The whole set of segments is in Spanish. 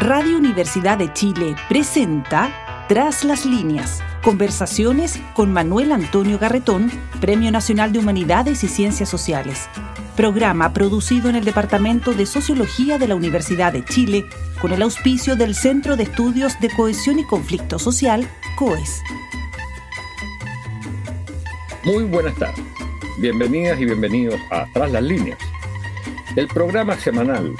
Radio Universidad de Chile presenta Tras las líneas. Conversaciones con Manuel Antonio Garretón, Premio Nacional de Humanidades y Ciencias Sociales. Programa producido en el Departamento de Sociología de la Universidad de Chile con el auspicio del Centro de Estudios de Cohesión y Conflicto Social, COES. Muy buenas tardes. Bienvenidas y bienvenidos a Tras las líneas, el programa semanal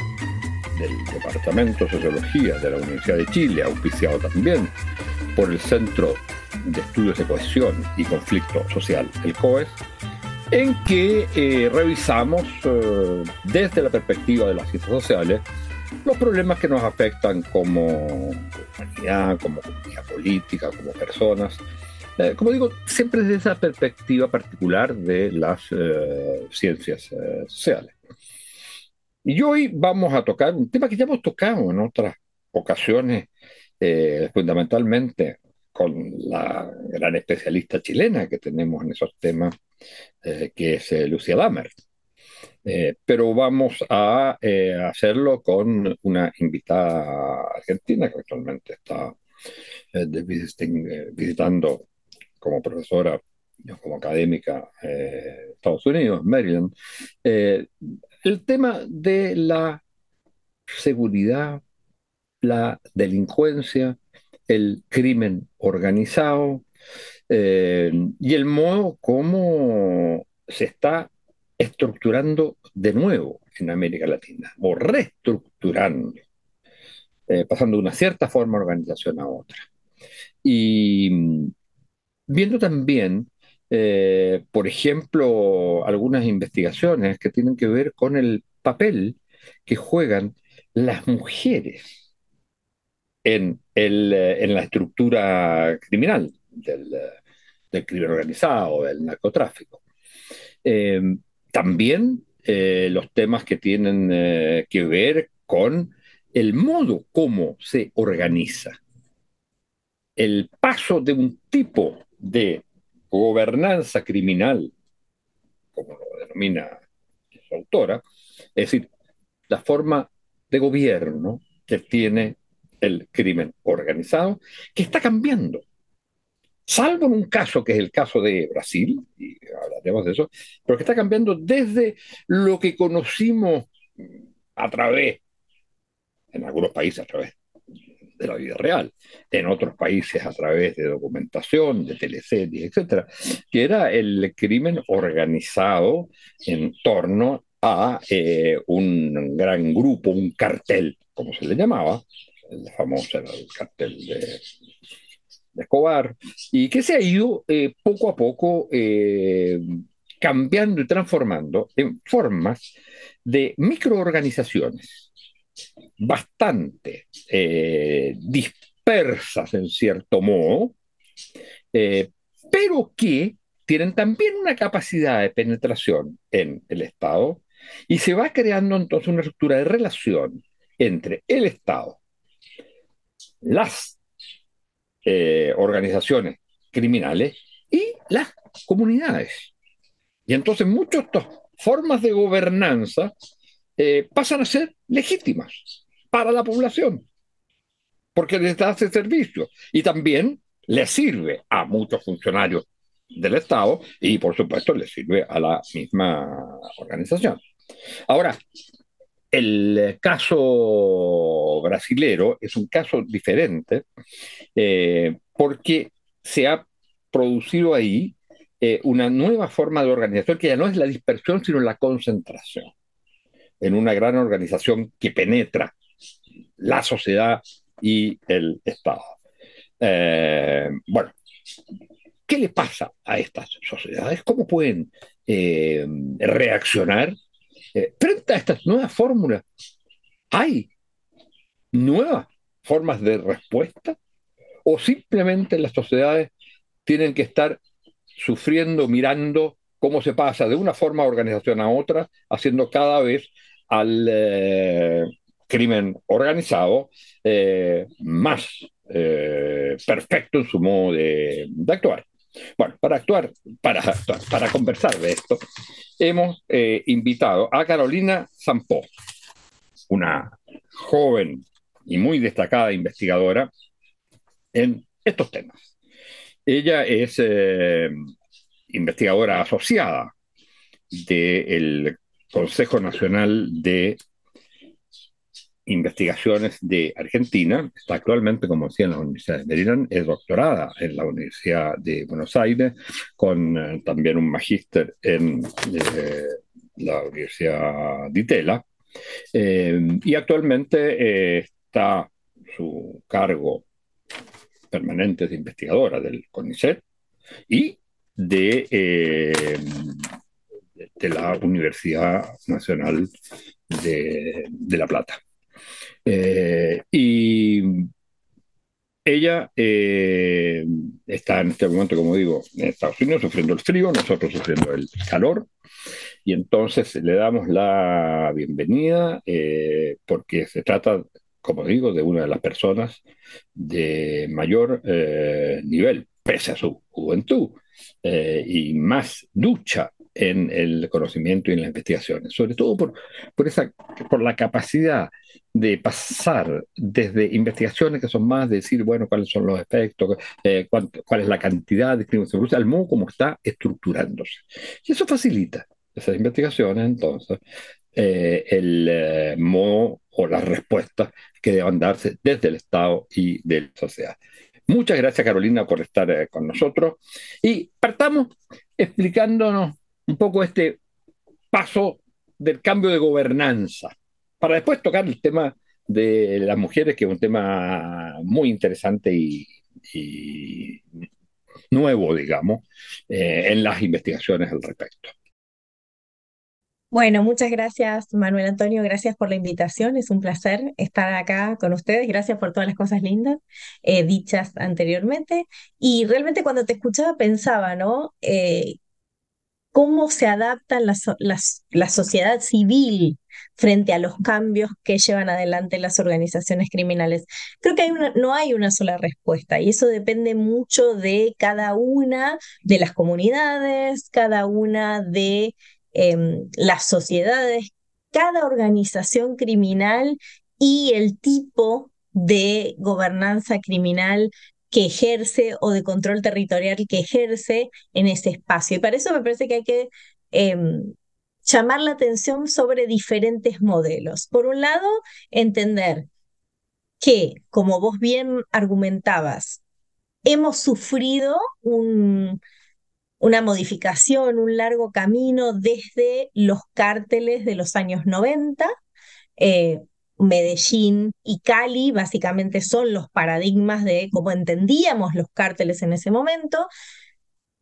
del Departamento de Sociología de la Universidad de Chile, auspiciado también por el Centro de Estudios de Cohesión y Conflicto Social, el COES, en que eh, revisamos eh, desde la perspectiva de las ciencias sociales los problemas que nos afectan como humanidad, como comunidad política, como personas. Eh, como digo, siempre desde esa perspectiva particular de las ciencias sociales. Y hoy vamos a tocar un tema que ya hemos tocado en otras ocasiones, eh, fundamentalmente con la gran especialista chilena que tenemos en esos temas, eh, que es eh, Lucia Damer. pero vamos a hacerlo con una invitada argentina que actualmente está visitando como profesora como académica Estados Unidos, Maryland, el tema de la seguridad, la delincuencia, el crimen organizado eh, y el modo como se está estructurando de nuevo en América Latina, o reestructurando, eh, pasando de una cierta forma de organización a otra. Y viendo también eh, por ejemplo, algunas investigaciones que tienen que ver con el papel que juegan las mujeres en, el, eh, en la estructura criminal del, del, crimen organizado, del narcotráfico. Eh, también los temas que tienen que ver con el modo como se organiza. El paso de un tipo de gobernanza criminal, como lo denomina su autora, es decir, la forma de gobierno que tiene el crimen organizado, que está cambiando. Salvo en un caso que es el caso de Brasil, y hablaremos de eso, pero que está cambiando desde lo que conocimos a través, en algunos países a través de la vida real, en otros países a través de documentación, de teleseries, etcétera, que era el crimen organizado en torno a eh, un gran grupo, un cartel, como se le llamaba, el famoso el cartel de, Escobar, y que se ha ido eh, poco a poco eh, cambiando y transformando en formas de microorganizaciones bastante eh, dispersas en cierto modo, eh, pero que tienen también una capacidad de penetración en el Estado y se va creando entonces una estructura de relación entre el Estado, las eh, organizaciones criminales y las comunidades. Y entonces muchas estas formas de gobernanza pasan a ser legítimas para la población, porque les da ese servicio y también le sirve a muchos funcionarios del Estado y por supuesto le sirve a la misma organización. Ahora, el caso brasilero es un caso diferente eh, porque se ha producido ahí eh, una nueva forma de organización que ya no es la dispersión, sino la concentración en una gran organización que penetra la sociedad y el Estado. Eh, bueno, ¿qué le pasa a estas sociedades? ¿Cómo pueden eh, reaccionar eh, frente a estas nuevas fórmulas? ¿Hay nuevas formas de respuesta? ¿O simplemente las sociedades tienen que estar sufriendo, mirando cómo se pasa de una forma de organización a otra, haciendo cada vez al crimen organizado eh, más eh, perfecto en su modo de, actuar. Bueno, para actuar, para conversar de esto, hemos invitado a Carolina Zampó, una joven y muy destacada investigadora en estos temas. Ella es eh, investigadora asociada del Consejo Nacional de Investigaciones de Argentina. Está actualmente, como decía, en la Universidad de Maryland. Es doctorada en la Universidad de Buenos Aires, con eh, también un magíster en eh, la Universidad de Itela. Eh, y actualmente está su cargo permanente de investigadora del CONICET y de, de la Universidad Nacional de, de La Plata. Eh, y ella eh, está en este momento, como digo, en Estados Unidos sufriendo el frío, nosotros sufriendo el calor, y entonces le damos la bienvenida eh, porque se trata, como digo, de una de las personas de mayor nivel, pese a su juventud, y más ducha en el conocimiento y en las investigaciones, sobre todo por, por, esa, por la capacidad de pasar desde investigaciones que son más de decir, bueno, cuáles son los efectos, eh, cuál es la cantidad de discriminación, al modo como está estructurándose. Y eso facilita esas investigaciones, entonces, eh, el eh, modo o las respuestas que deban darse desde el Estado y de la sociedad. Muchas gracias, Carolina, por estar con nosotros. Y partamos explicándonos un poco este paso del cambio de gobernanza, para después tocar el tema de las mujeres, que es un tema muy interesante y, nuevo, digamos, eh, en las investigaciones al respecto. Bueno, muchas gracias Manuel Antonio, gracias por la invitación, es un placer estar acá con ustedes, gracias por todas las cosas lindas eh, dichas anteriormente. Y realmente cuando te escuchaba pensaba, ¿no? Eh, cómo se adapta la, sociedad civil frente a los cambios que llevan adelante las organizaciones criminales. Creo que no hay una sola respuesta y eso depende mucho de cada una de las comunidades, cada una de em, las sociedades, cada organización criminal y el tipo de gobernanza criminal que ejerce o de control territorial que ejerce en ese espacio. Y para eso me parece que hay que em, llamar la atención sobre diferentes modelos. Por un lado, entender que, como vos bien argumentabas, hemos sufrido un, una modificación, un largo camino desde los cárteles de los años 90. Medellín y Cali básicamente son los paradigmas de cómo entendíamos los cárteles en ese momento,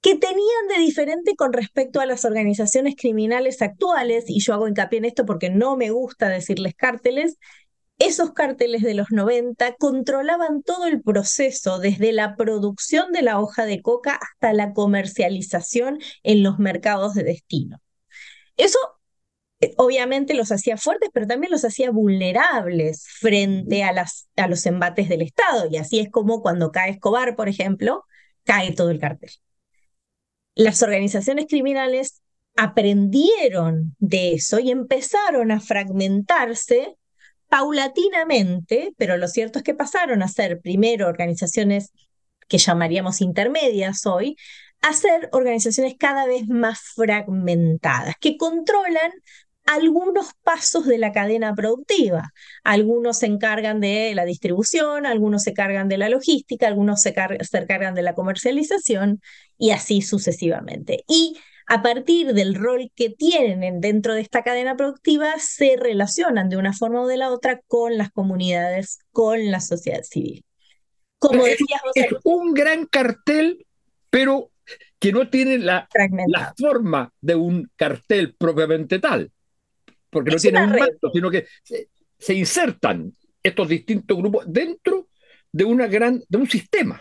que tenían de diferente con respecto a las organizaciones criminales actuales, y yo hago hincapié en esto porque no me gusta decirles cárteles, esos cárteles de los 90 controlaban todo el proceso, desde la producción de la hoja de coca hasta la comercialización en los mercados de destino. Eso obviamente los hacía fuertes, pero también los hacía vulnerables frente a, las, a los embates del Estado. Y así es como cuando cae Escobar, por ejemplo, cae todo el cartel. Las organizaciones criminales aprendieron de eso y empezaron a fragmentarse paulatinamente, pero lo cierto es que pasaron a ser primero organizaciones que llamaríamos intermedias hoy, a ser organizaciones cada vez más fragmentadas, que controlan algunos pasos de la cadena productiva. Algunos se encargan de la distribución, algunos se cargan de la logística, algunos se, cargan de la comercialización y así sucesivamente. Y a partir del rol que tienen dentro de esta cadena productiva, se relacionan de una forma o de la otra con las comunidades, con la sociedad civil. Como decías es un gran cartel, pero que no tiene la, la forma de un cartel propiamente tal porque no tienen un mando, sino que se, insertan estos distintos grupos dentro de, una gran, de un sistema.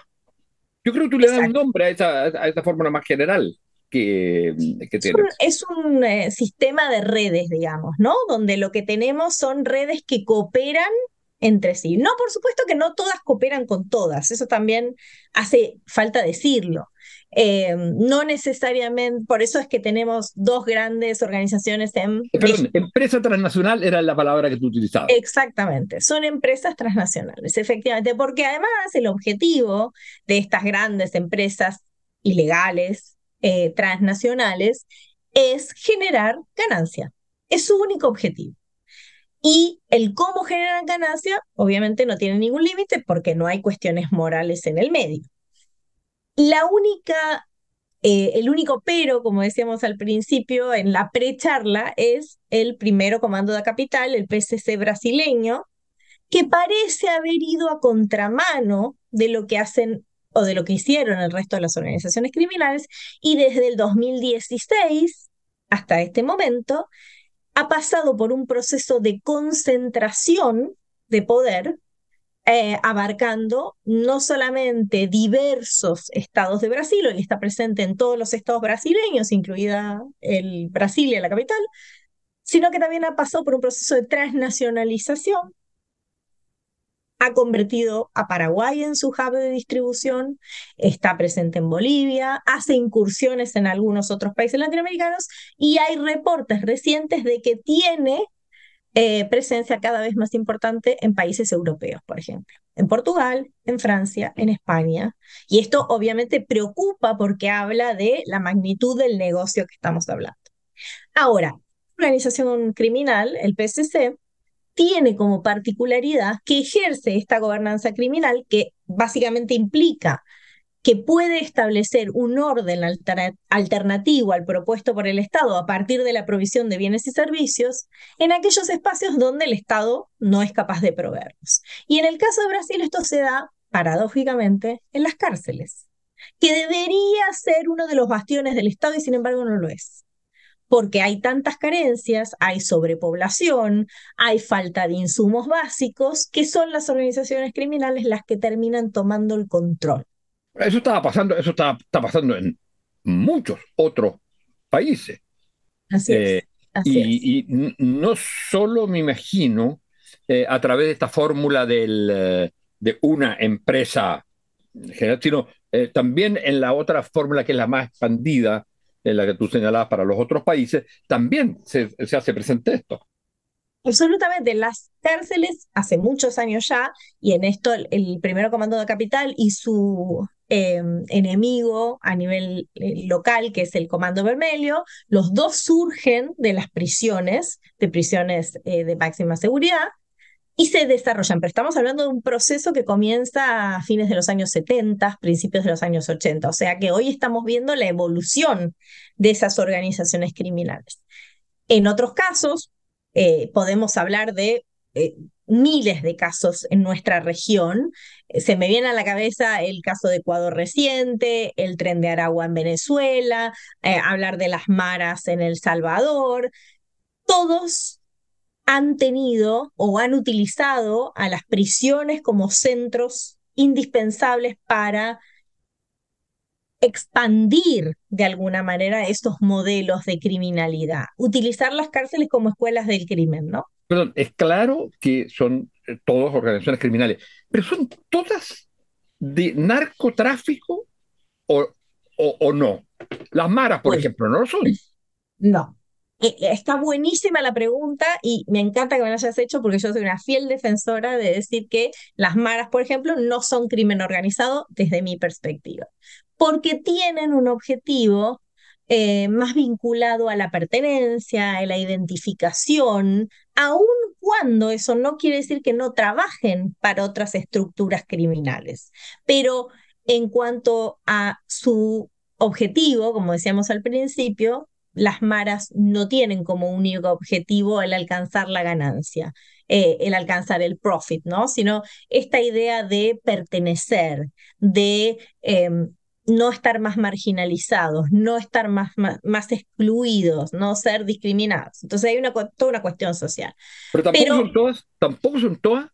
Yo creo que tú le das un nombre a esa, a esa fórmula más general que, que tiene. Es un, eh, sistema de redes, digamos, ¿no? Donde lo que tenemos son redes que cooperan entre sí. No, por supuesto que no todas cooperan con todas, eso también hace falta decirlo. Eh, no necesariamente, por eso es que tenemos dos grandes organizaciones en... Eh, perdón, empresa transnacional era la palabra que tú utilizabas. Exactamente, son empresas transnacionales, efectivamente, porque además el objetivo de estas grandes empresas ilegales, eh, transnacionales, es generar ganancia. Es su único objetivo. Y el cómo generan ganancia, obviamente no tiene ningún límite porque no hay cuestiones morales en el medio. La única, eh, el único pero, como decíamos al principio en la pre-charla, es el primero comando de capital, el PCC brasileño, que parece haber ido a contramano de lo que hacen o de lo que hicieron el resto de las organizaciones criminales y desde el 2016 hasta este momento ha pasado por un proceso de concentración de poder eh, abarcando no solamente diversos estados de Brasil, hoy está presente en todos los estados brasileños, incluida el Brasilia, la capital, sino que también ha pasado por un proceso de transnacionalización, ha convertido a Paraguay en su hub de distribución, está presente en Bolivia, hace incursiones en algunos otros países latinoamericanos y hay reportes recientes de que tiene eh, presencia cada vez más importante en países europeos, por ejemplo, en Portugal, en Francia, en España. Y esto obviamente preocupa porque habla de la magnitud del negocio que estamos hablando. Ahora, la organización criminal, el PSC, tiene como particularidad que ejerce esta gobernanza criminal que básicamente implica que puede establecer un orden alternativo al propuesto por el Estado a partir de la provisión de bienes y servicios en aquellos espacios donde el Estado no es capaz de proveerlos. Y en el caso de Brasil esto se da, paradójicamente, en las cárceles, que debería ser uno de los bastiones del Estado y sin embargo no lo es. Porque hay tantas carencias, hay sobrepoblación, hay falta de insumos básicos, que son las organizaciones criminales las que terminan tomando el control. Eso estaba pasando, eso está, está pasando en muchos otros países. Así es. Eh, y, no solo me imagino eh, a través de esta fórmula del, eh, de una empresa general, sino también en la otra fórmula que es la más expandida, en la que tú señalabas para los otros países, también se, se hace presente esto. Absolutamente, las cárceles hace muchos años ya, y en esto el primero comando de capital y su Em, enemigo a nivel eh, local, que es el Comando Vermelho. Los dos surgen de las prisiones, de prisiones eh, de máxima seguridad, y se desarrollan. Pero estamos hablando de un proceso que comienza a fines de los años 70, principios de los años 80. O sea que hoy estamos viendo la evolución de esas organizaciones criminales. En otros casos, eh, podemos hablar de miles de casos en nuestra región. Eh, se me viene a la cabeza el caso de Ecuador reciente, el tren de Aragua en Venezuela, eh, hablar de las maras en El Salvador. Todos han tenido o han utilizado a las prisiones como centros indispensables para expandir de alguna manera estos modelos de criminalidad, utilizar las cárceles como escuelas del crimen, ¿no? Perdón, es claro que son eh, todas organizaciones criminales, pero son todas de narcotráfico o, o, no. Las maras, por ejemplo, ¿no lo son? No. Eh, eh, está buenísima la pregunta y me encanta que me la hayas hecho porque yo soy una fiel defensora de decir que las maras, por ejemplo, no son crimen organizado desde mi perspectiva, porque tienen un objetivo eh, más vinculado a la pertenencia, a la identificación, aun cuando eso no quiere decir que no trabajen para otras estructuras criminales. Pero en cuanto a su objetivo, como decíamos al principio, las maras no tienen como único objetivo el alcanzar la ganancia, eh, el alcanzar el profit, ¿no? Sino esta idea de pertenecer, de em, no estar más marginalizados, no estar más, más, excluidos, no ser discriminados. Entonces hay una, toda una cuestión social. Pero tampoco son todas, tampoco son todas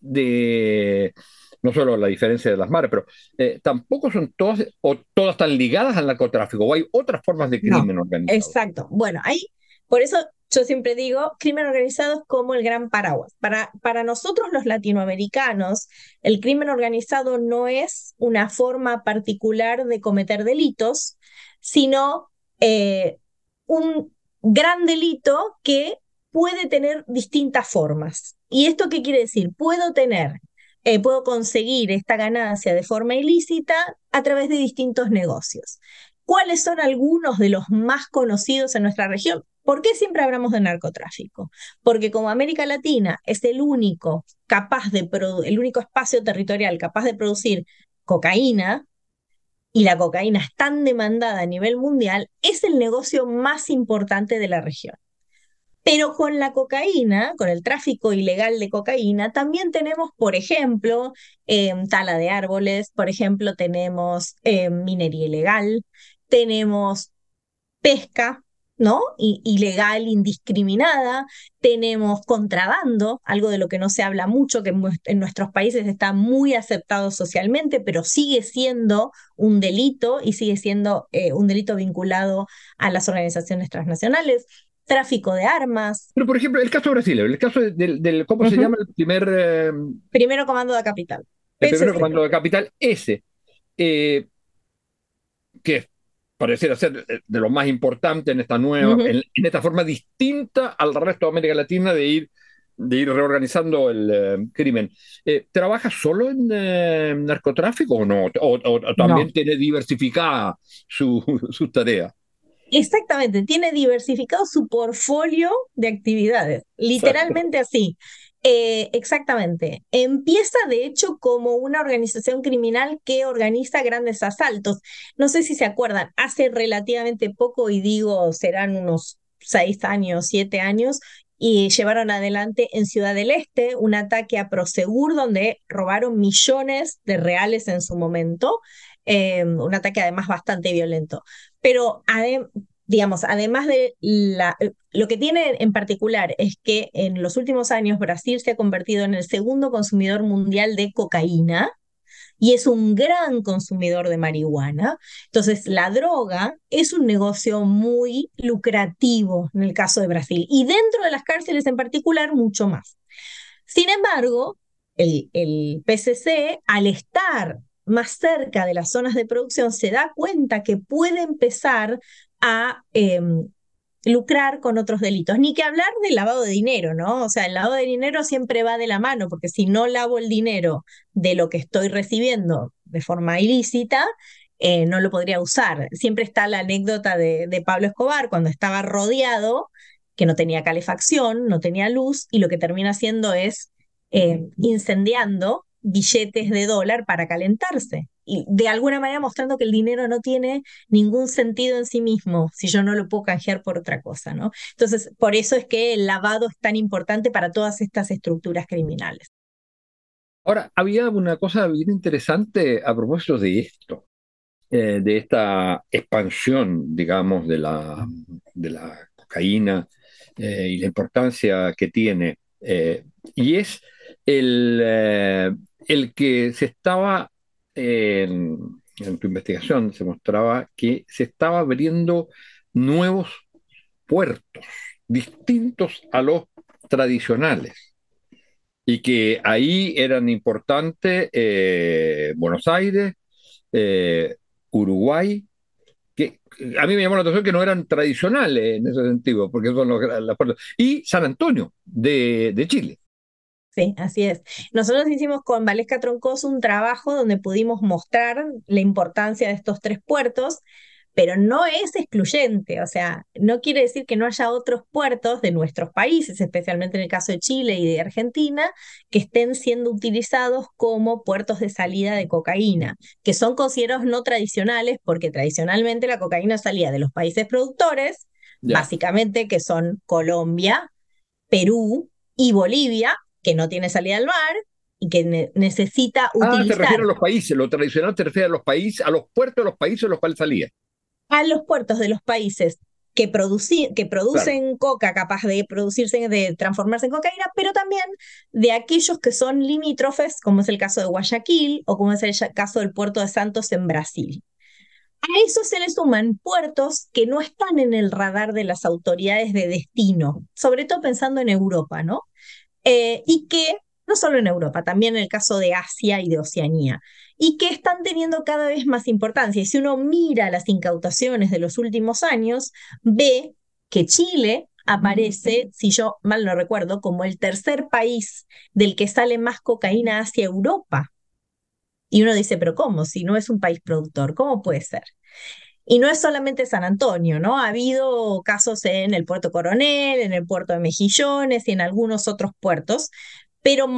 de, no solo la diferencia de las mares, pero eh, tampoco son todas, o todas están ligadas al narcotráfico, o hay otras formas de crimen organizado. Exacto. Bueno, hay Por eso yo siempre digo, crimen organizado es como el gran paraguas. Para, para nosotros los latinoamericanos, el crimen organizado no es una forma particular de cometer delitos, sino eh, un gran delito que puede tener distintas formas. ¿Y esto qué quiere decir? Puedo tener, eh, puedo conseguir esta ganancia de forma ilícita a través de distintos negocios. ¿Cuáles son algunos de los más conocidos en nuestra región? ¿Por qué siempre hablamos de narcotráfico? Porque como América Latina es el único capaz de el único espacio territorial capaz de producir cocaína y la cocaína es tan demandada a nivel mundial, es el negocio más importante de la región. Pero con la cocaína, con el tráfico ilegal de cocaína, también tenemos, por ejemplo, em, tala de árboles, por ejemplo, tenemos em, minería ilegal, tenemos pesca, ¿no? ilegal, indiscriminada, tenemos contrabando, algo de lo que no se habla mucho, que en nuestros países está muy aceptado socialmente, pero sigue siendo un delito y sigue siendo eh, un delito vinculado a las organizaciones transnacionales. Tráfico de armas. Pero, por ejemplo, el caso de Brasil, el caso del, ¿cómo se llama el primer... Eh, primero comando de capital. El primer comando de capital, ese. Eh, que pareciera ser eh, de lo más importante en esta nueva, en, esta forma distinta al resto de América Latina de ir, de ir reorganizando el eh, crimen. Eh, ¿Trabaja solo en narcotráfico o no? ¿O, también tiene diversificada su, su tarea? Exactamente, tiene diversificado su portfolio de actividades, literalmente así. Eh, exactamente. Empieza, de hecho, como una organización criminal que organiza grandes asaltos. No sé si se acuerdan, hace relativamente poco, y digo, serán unos seis años, siete años, y llevaron adelante en Ciudad del Este un ataque a Prosegur donde robaron millones de reales en su momento, eh, un ataque además bastante violento. Pero digamos, además de la, lo que tiene en particular es que en los últimos años Brasil se ha convertido en el segundo consumidor mundial de cocaína y es un gran consumidor de marihuana. Entonces, la droga es un negocio muy lucrativo en el caso de Brasil y dentro de las cárceles en particular, mucho más. Sin embargo, el, el PCC, al estar más cerca de las zonas de producción, se da cuenta que puede empezar a em, lucrar con otros delitos. Ni que hablar del lavado de dinero, ¿no? O sea, el lavado de dinero siempre va de la mano, porque si no lavo el dinero de lo que estoy recibiendo de forma ilícita, eh, no lo podría usar. Siempre está la anécdota de, Pablo Escobar cuando estaba rodeado, que no tenía calefacción, no tenía luz, y lo que termina haciendo es eh, incendiando billetes de dólar para calentarse. Y de alguna manera mostrando que el dinero no tiene ningún sentido en sí mismo si yo no lo puedo canjear por otra cosa, ¿no? Entonces, por eso es que el lavado es tan importante para todas estas estructuras criminales. Ahora, había una cosa bien interesante a propósito de esto, eh, de esta expansión, digamos, de la, de la cocaína eh, y la importancia que tiene. Eh, y es el, el que se estaba, en, tu investigación, se mostraba que se estaba abriendo nuevos puertos distintos a los tradicionales y que ahí eran importantes eh, Buenos Aires, eh, Uruguay, que a mí me llamó la atención que no eran tradicionales en ese sentido, porque son los, las puertas, y San Antonio de, de Chile. Sí, así es. Nosotros hicimos con Valesca Troncoso un trabajo donde pudimos mostrar la importancia de estos tres puertos, pero no es excluyente, o sea, no quiere decir que no haya otros puertos de nuestros países, especialmente en el caso de Chile y de Argentina, que estén siendo utilizados como puertos de salida de cocaína, que son considerados no tradicionales porque tradicionalmente la cocaína salía de los países productores, básicamente que son Colombia, Perú y Bolivia, que no tiene salida al mar y que necesita utilizar. Ah, te refieres a los países, lo tradicional te refiere a los países, a los puertos de los países los cuales salía. A los puertos de los países que, que producen coca, capaz de producirse, de transformarse en cocaína, pero también de aquellos que son limítrofes, como es el caso de Guayaquil o como es el caso del puerto de Santos en Brasil. A eso se le suman puertos que no están en el radar de las autoridades de destino, sobre todo pensando en Europa, ¿no? Eh, y que, no solo en Europa, también en el caso de Asia y de Oceanía, y que están teniendo cada vez más importancia. Y si uno mira las incautaciones de los últimos años, ve que Chile aparece, si yo mal no recuerdo, como el tercer país del que sale más cocaína hacia Europa. Y uno dice, pero ¿cómo? Si no es un país productor, ¿cómo puede ser? Y no es solamente San Antonio, ¿no? Ha habido casos en el puerto Coronel, en el puerto de Mejillones y en algunos otros puertos, pero,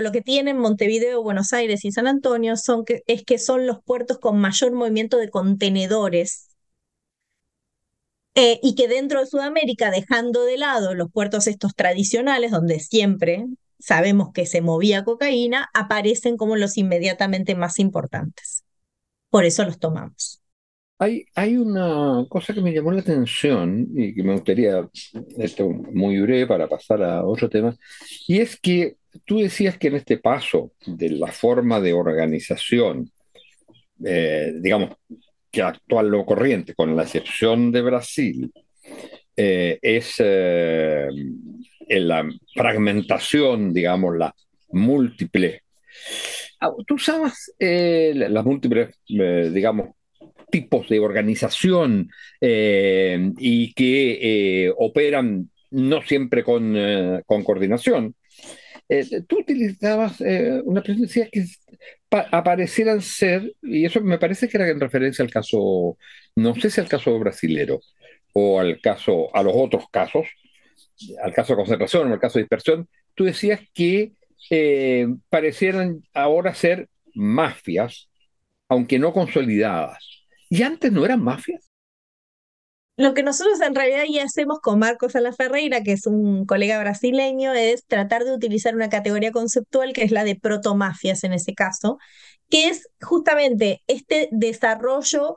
lo que tienen Montevideo, Buenos Aires y San Antonio es que son los puertos con mayor movimiento de contenedores eh, y que dentro de Sudamérica, dejando de lado los puertos estos tradicionales, donde siempre sabemos que se movía cocaína, aparecen como los inmediatamente más importantes. Por eso los tomamos. Hay, una cosa que me llamó la atención y que me gustaría, esto muy breve para pasar a otro tema, y es que tú decías que en este paso de la forma de organización, eh, digamos, que actual lo corriente, con la excepción de Brasil, eh, es eh, en la fragmentación, digamos, la múltiple. Ah, tú usabas las múltiples, digamos, tipos de organización eh, y que eh, operan no siempre con, eh, con coordinación. tú utilizabas una presencia que aparecieran ser, y eso me parece que era en referencia al caso, no sé si al caso brasilero o al caso, a los otros casos, al caso de concentración o al caso de dispersión, tú decías que parecieran ahora ser mafias, aunque no consolidadas. ¿Y antes no eran mafias? Lo que nosotros en realidad ya hacemos con Marcos Sala Ferreira, que es un colega brasileño, es tratar de utilizar una categoría conceptual que es la de protomafias en ese caso, que es justamente este desarrollo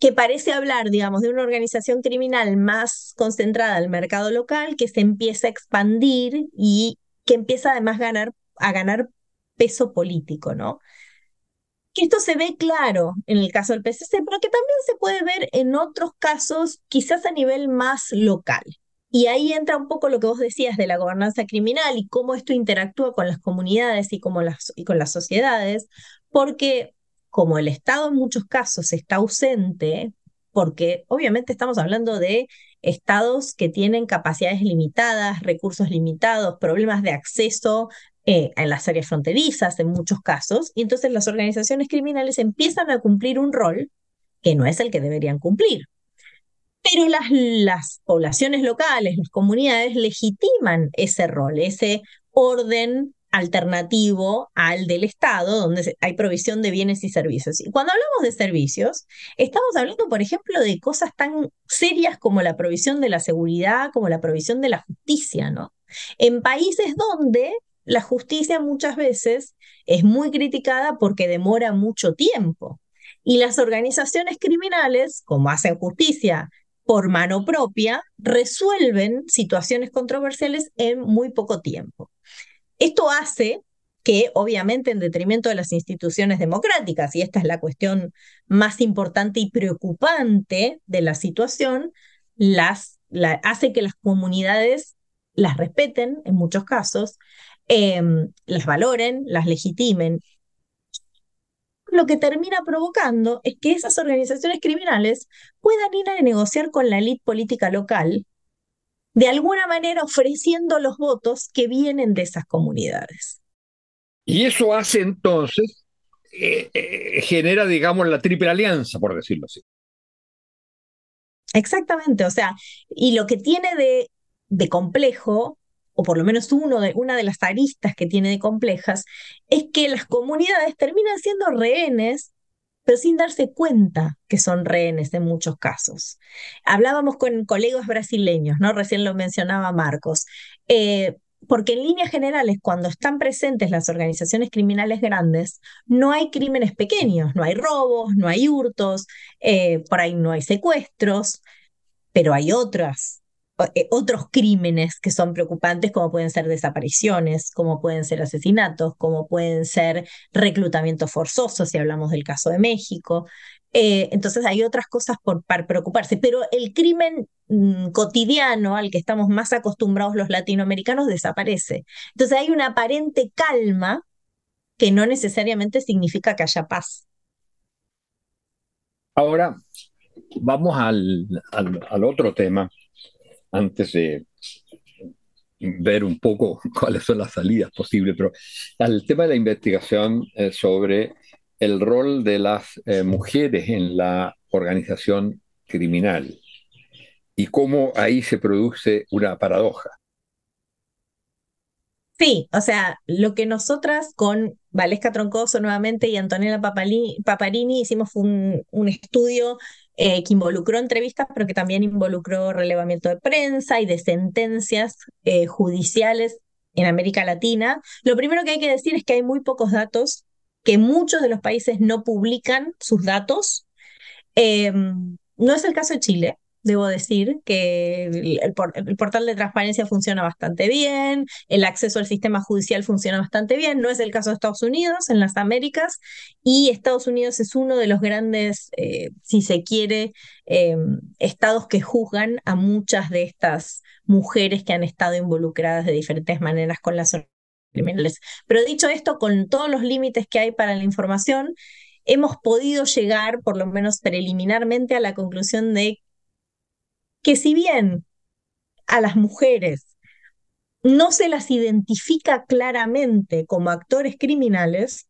que parece hablar, digamos, de una organización criminal más concentrada al mercado local, que se empieza a expandir y que empieza además ganar, a ganar peso político, ¿no? Esto se ve claro en el caso del PCC, pero que también se puede ver en otros casos, quizás a nivel más local. Y ahí entra un poco lo que vos decías de la gobernanza criminal y cómo esto interactúa con las comunidades y, las, y con las sociedades, porque como el Estado en muchos casos está ausente, porque obviamente estamos hablando de estados que tienen capacidades limitadas, recursos limitados, problemas de acceso eh, en las áreas fronterizas en muchos casos, y entonces las organizaciones criminales empiezan a cumplir un rol que no es el que deberían cumplir. Pero las, las poblaciones locales, las comunidades legitiman ese rol, ese orden alternativo al del Estado, donde hay provisión de bienes y servicios. Y cuando hablamos de servicios, estamos hablando, por ejemplo, de cosas tan serias como la provisión de la seguridad, como la provisión de la justicia, ¿no? En países donde la justicia muchas veces es muy criticada porque demora mucho tiempo. Y las organizaciones criminales, como hacen justicia por mano propia, resuelven situaciones controversiales en muy poco tiempo. Esto hace que, obviamente, en detrimento de las instituciones democráticas, y esta es la cuestión más importante y preocupante de la situación, las, hace que las comunidades las respeten en muchos casos, Em, las valoren, las legitimen. Lo que termina provocando es que esas organizaciones criminales puedan ir a negociar con la élite política local, de alguna manera ofreciendo los votos que vienen de esas comunidades. Y eso hace entonces, eh, eh, genera, digamos, la triple alianza, por decirlo así. Exactamente, o sea, y lo que tiene de, de complejo o por lo menos uno de, una de las aristas que tiene de complejas, es que las comunidades terminan siendo rehenes, pero sin darse cuenta que son rehenes en muchos casos. Hablábamos con colegas brasileños, ¿no? Recién lo mencionaba Marcos. Eh, porque en líneas generales, cuando están presentes las organizaciones criminales grandes, no hay crímenes pequeños, no hay robos, no hay hurtos, eh, por ahí no hay secuestros, pero hay otras otros crímenes que son preocupantes, como pueden ser desapariciones, como pueden ser asesinatos, como pueden ser reclutamiento forzoso, si hablamos del caso de México. Eh, entonces hay otras cosas por, preocuparse, pero el crimen mm, cotidiano al que estamos más acostumbrados los latinoamericanos desaparece. Entonces hay una aparente calma que no necesariamente significa que haya paz. Ahora, vamos al, al otro tema, antes de ver un poco cuáles son las salidas posibles, pero al tema de la investigación eh, sobre el rol de las eh, mujeres en la organización criminal y cómo ahí se produce una paradoja. Sí, o sea, lo que nosotras con Valesca Troncoso nuevamente y Antonella Paparini hicimos un, un estudio eh, que involucró entrevistas, pero que también involucró relevamiento de prensa y de sentencias eh, judiciales en América Latina. Lo primero que hay que decir es que hay muy pocos datos, que muchos de los países no publican sus datos. Em, no es el caso de Chile debo decir que el, portal de transparencia funciona bastante bien, el acceso al sistema judicial funciona bastante bien, no es el caso de Estados Unidos, en las Américas, y Estados Unidos es uno de los grandes, eh, si se quiere, em, estados que juzgan a muchas de estas mujeres que han estado involucradas de diferentes maneras con las criminales. Pero dicho esto, con todos los límites que hay para la información, hemos podido llegar, por lo menos preliminarmente, a la conclusión de que si bien a las mujeres no se las identifica claramente como actores criminales,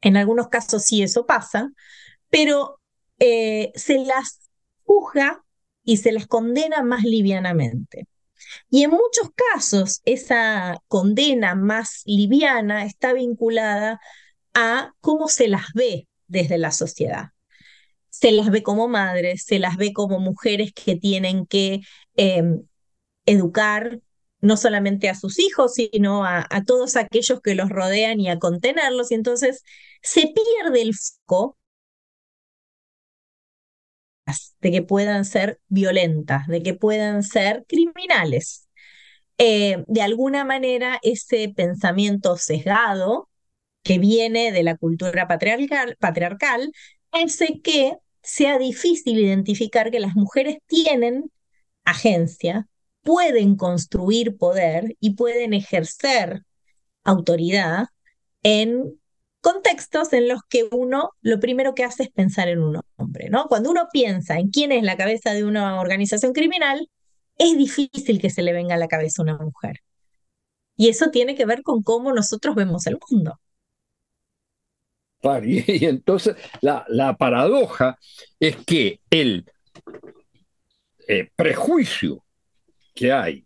en algunos casos sí eso pasa, pero eh, se las juzga y se las condena más livianamente. Y en muchos casos esa condena más liviana está vinculada a cómo se las ve desde la sociedad se las ve como madres, se las ve como mujeres que tienen que em, educar no solamente a sus hijos, sino a, todos aquellos que los rodean y a contenerlos. Y entonces se pierde el foco de que puedan ser violentas, de que puedan ser criminales. Eh, de alguna manera, ese pensamiento sesgado que viene de la cultura patriarcal, patriarcal hace que sea difícil identificar que las mujeres tienen agencia, pueden construir poder y pueden ejercer autoridad en contextos en los que uno lo primero que hace es pensar en un hombre, ¿no? Cuando uno piensa en quién es la cabeza de una organización criminal, es difícil que se le venga a la cabeza una mujer. Y eso tiene que ver con cómo nosotros vemos el mundo. Y, entonces la, paradoja es que el eh, prejuicio que hay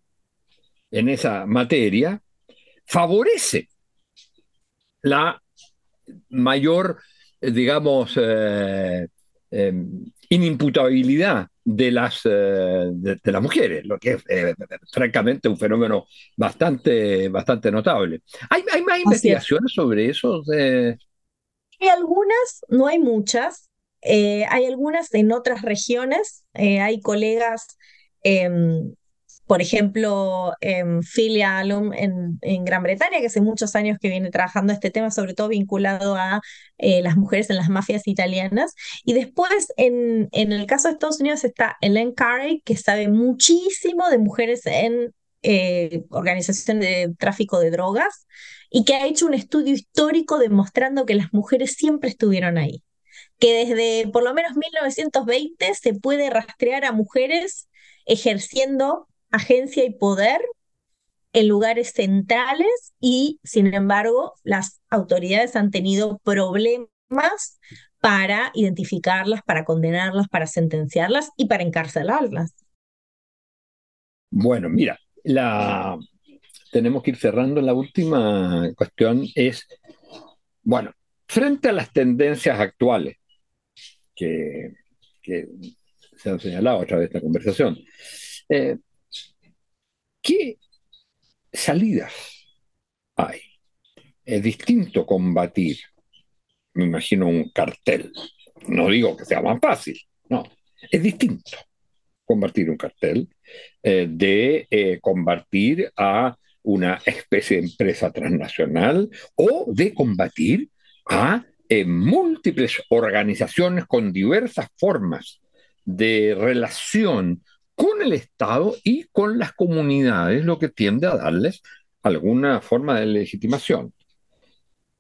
en esa materia favorece la mayor, digamos, eh, em, inimputabilidad de las, eh, de, las mujeres, lo que es francamente un fenómeno bastante, bastante notable. ¿Hay, hay más investigaciones sobre eso? Hay algunas, no hay muchas. Eh, hay algunas en otras regiones. Eh, hay colegas, em, por ejemplo, en Filia Alum en, en, Gran Bretaña, que hace muchos años que viene trabajando este tema, sobre todo vinculado a eh, las mujeres en las mafias italianas. Y después, en, en el caso de Estados Unidos, está Ellen Carey, que sabe muchísimo de mujeres en organización de tráfico de drogas y que ha hecho un estudio histórico demostrando que las mujeres siempre estuvieron ahí, que desde por lo menos 1920 se puede rastrear a mujeres ejerciendo agencia y poder en lugares centrales y, sin embargo, las autoridades han tenido problemas para identificarlas, para condenarlas, para sentenciarlas y para encarcelarlas. Bueno, mira, la, tenemos que ir cerrando. La última cuestión es, bueno, frente a las tendencias actuales que, se han señalado a través de esta conversación, eh, ¿qué salidas hay? Es distinto combatir, me imagino, un cartel. No digo que sea más fácil, no, es distinto combatir un cartel eh, de eh, combatir a una especie de empresa transnacional o de combatir a en múltiples organizaciones con diversas formas de relación con el Estado y con las comunidades, lo que tiende a darles alguna forma de legitimación.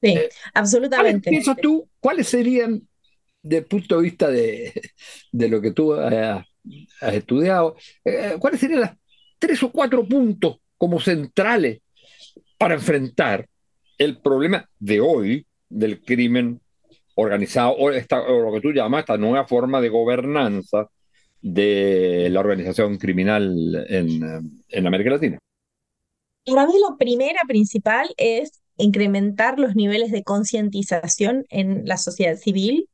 Sí, eh, absolutamente. ¿Piensas tú cuáles serían, desde el punto de vista de, lo que tú has, estudiado, eh, cuáles serían los tres o cuatro puntos como centrales para enfrentar el problema de hoy del crimen organizado, o, lo que tú llamas esta nueva forma de gobernanza de la organización criminal en, en América Latina? Para mí lo primero principal es incrementar los niveles de concientización en la sociedad civil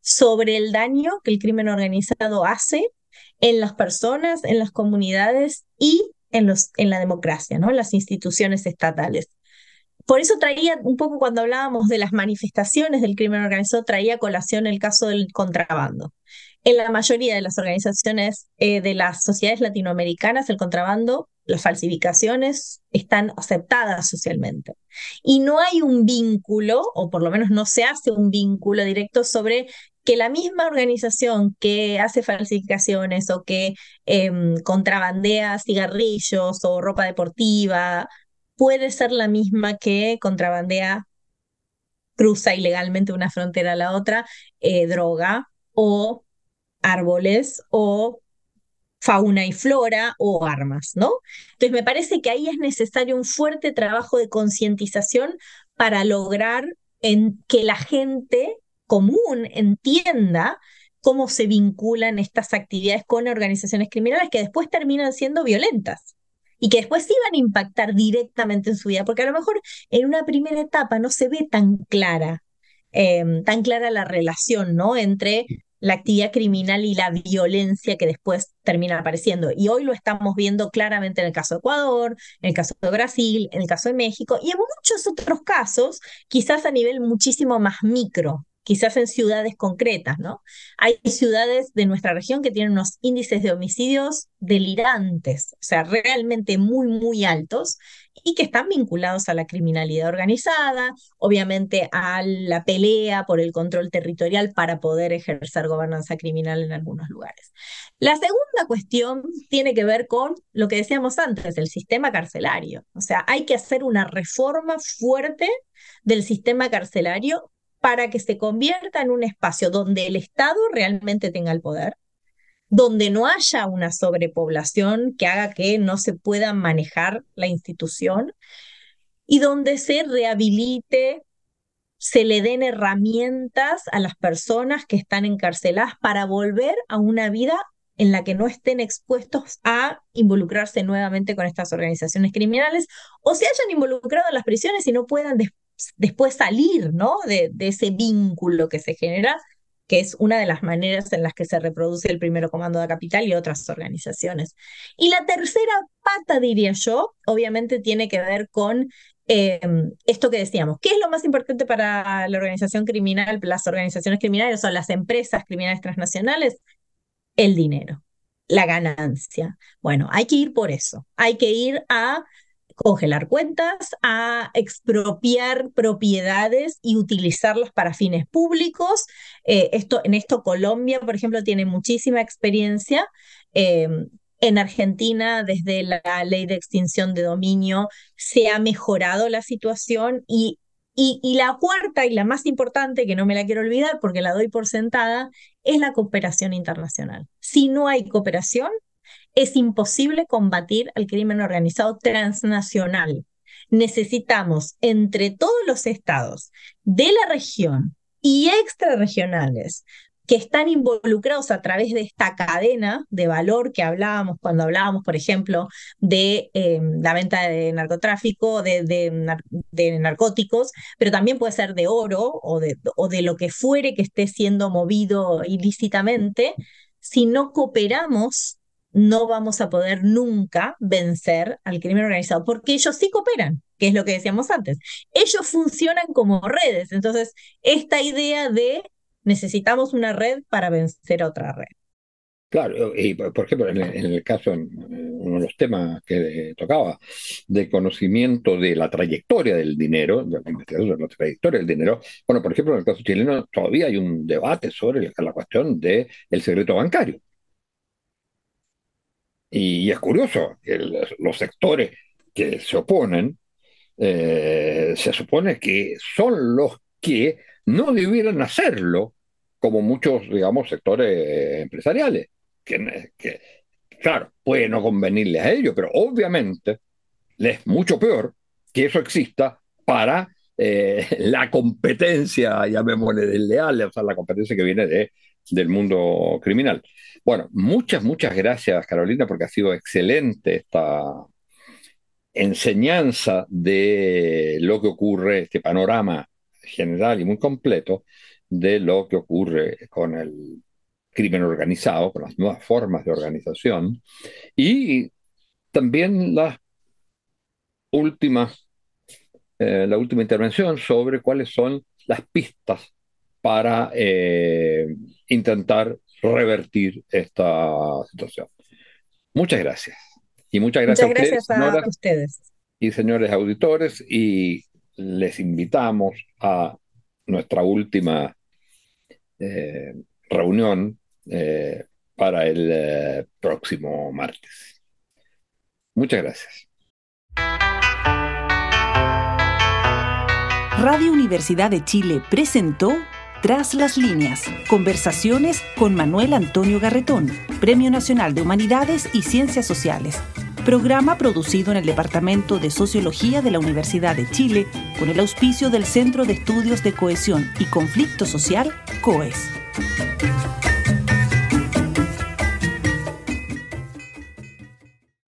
sobre el daño que el crimen organizado hace en las personas, en las comunidades y en, los, en la democracia, ¿no? en las instituciones estatales. Por eso traía un poco cuando hablábamos de las manifestaciones del crimen organizado, traía colación el caso del contrabando. En la mayoría de las organizaciones eh, de las sociedades latinoamericanas, el contrabando, las falsificaciones están aceptadas socialmente. Y no hay un vínculo, o por lo menos no se hace un vínculo directo sobre que la misma organización que hace falsificaciones o que em, contrabandea cigarrillos o ropa deportiva puede ser la misma que contrabandea, cruza ilegalmente una frontera a la otra, eh, droga o árboles o fauna y flora o armas, ¿no? Entonces me parece que ahí es necesario un fuerte trabajo de concientización para lograr que la gente común entienda cómo se vinculan estas actividades con organizaciones criminales que después terminan siendo violentas y que después sí van a impactar directamente en su vida, porque a lo mejor en una primera etapa no se ve tan clara, em, tan clara la relación, ¿no? Entre la actividad criminal y la violencia que después termina apareciendo. Y hoy lo estamos viendo claramente en el caso de Ecuador, en el caso de Brasil, en el caso de México y en muchos otros casos, quizás a nivel muchísimo más micro, quizás en ciudades concretas, ¿no? Hay ciudades de nuestra región que tienen unos índices de homicidios delirantes, o sea, realmente muy, muy altos y que están vinculados a la criminalidad organizada, obviamente a la pelea por el control territorial para poder ejercer gobernanza criminal en algunos lugares. La segunda cuestión tiene que ver con lo que decíamos antes, el sistema carcelario. O sea, hay que hacer una reforma fuerte del sistema carcelario para que se convierta en un espacio donde el Estado realmente tenga el poder, donde no haya una sobrepoblación que haga que no se pueda manejar la institución y donde se rehabilite, se le den herramientas a las personas que están encarceladas para volver a una vida en la que no estén expuestos a involucrarse nuevamente con estas organizaciones criminales o se hayan involucrado en las prisiones y no puedan después salir, ¿no? De, de, ese vínculo que se genera, que es una de las maneras en las que se reproduce el primero comando de capital y otras organizaciones. Y la tercera pata, diría yo, obviamente tiene que ver con em, esto que decíamos. ¿Qué es lo más importante para la organización criminal, las organizaciones criminales o las empresas criminales transnacionales? El dinero la ganancia. Bueno, hay que ir por eso. Hay que ir a congelar cuentas, a expropiar propiedades y utilizarlas para fines públicos. Eh, esto, en esto Colombia, por ejemplo, tiene muchísima experiencia. Eh, en Argentina, desde la ley de extinción de dominio, se ha mejorado la situación y, y, y la cuarta y la más importante, que no me la quiero olvidar porque la doy por sentada, es la cooperación internacional. Si no hay cooperación, es imposible combatir al crimen organizado transnacional. Necesitamos entre todos los estados de la región y extrarregionales que están involucrados a través de esta cadena de valor que hablábamos cuando hablábamos, por ejemplo, de eh, la venta de narcotráfico, de, de, narcóticos, pero también puede ser de oro o de, o de lo que fuere que esté siendo movido ilícitamente. Si no cooperamos no vamos a poder nunca vencer al crimen organizado, porque ellos sí cooperan, que es lo que decíamos antes. Ellos funcionan como redes, entonces esta idea de necesitamos una red para vencer a otra red. Claro, y por ejemplo, en el, caso, uno de los temas que tocaba, de conocimiento de la trayectoria del dinero, de la investigación de la trayectoria del dinero, bueno, por ejemplo, en el caso chileno todavía hay un debate sobre la cuestión del secreto bancario. Y, es curioso, que los sectores que se oponen, eh, se supone que son los que no debieran hacerlo, como muchos, digamos, sectores empresariales que, claro, puede no convenirle a ellos, pero obviamente les es mucho peor que eso exista para eh, la competencia, llamémosle desleal, o sea, la competencia que viene de, del mundo criminal. Bueno, muchas, muchas gracias, Carolina, porque ha sido excelente esta enseñanza de lo que ocurre, este panorama general y muy completo de lo que ocurre con el crimen organizado, con las nuevas formas de organización, y también la última, eh, la última intervención sobre cuáles son las pistas para eh, intentar revertir esta situación. Muchas gracias. Y muchas gracias, a, ustedes, Y señores auditores, y les invitamos a nuestra última eh, reunión eh, para el eh, próximo martes. Muchas gracias. Radio Universidad de Chile presentó Tras las líneas, conversaciones con Manuel Antonio Garretón, Premio Nacional de Humanidades y Ciencias Sociales. Programa producido en el Departamento de Sociología de la Universidad de Chile con el auspicio del Centro de Estudios de Cohesión y Conflicto Social, COES.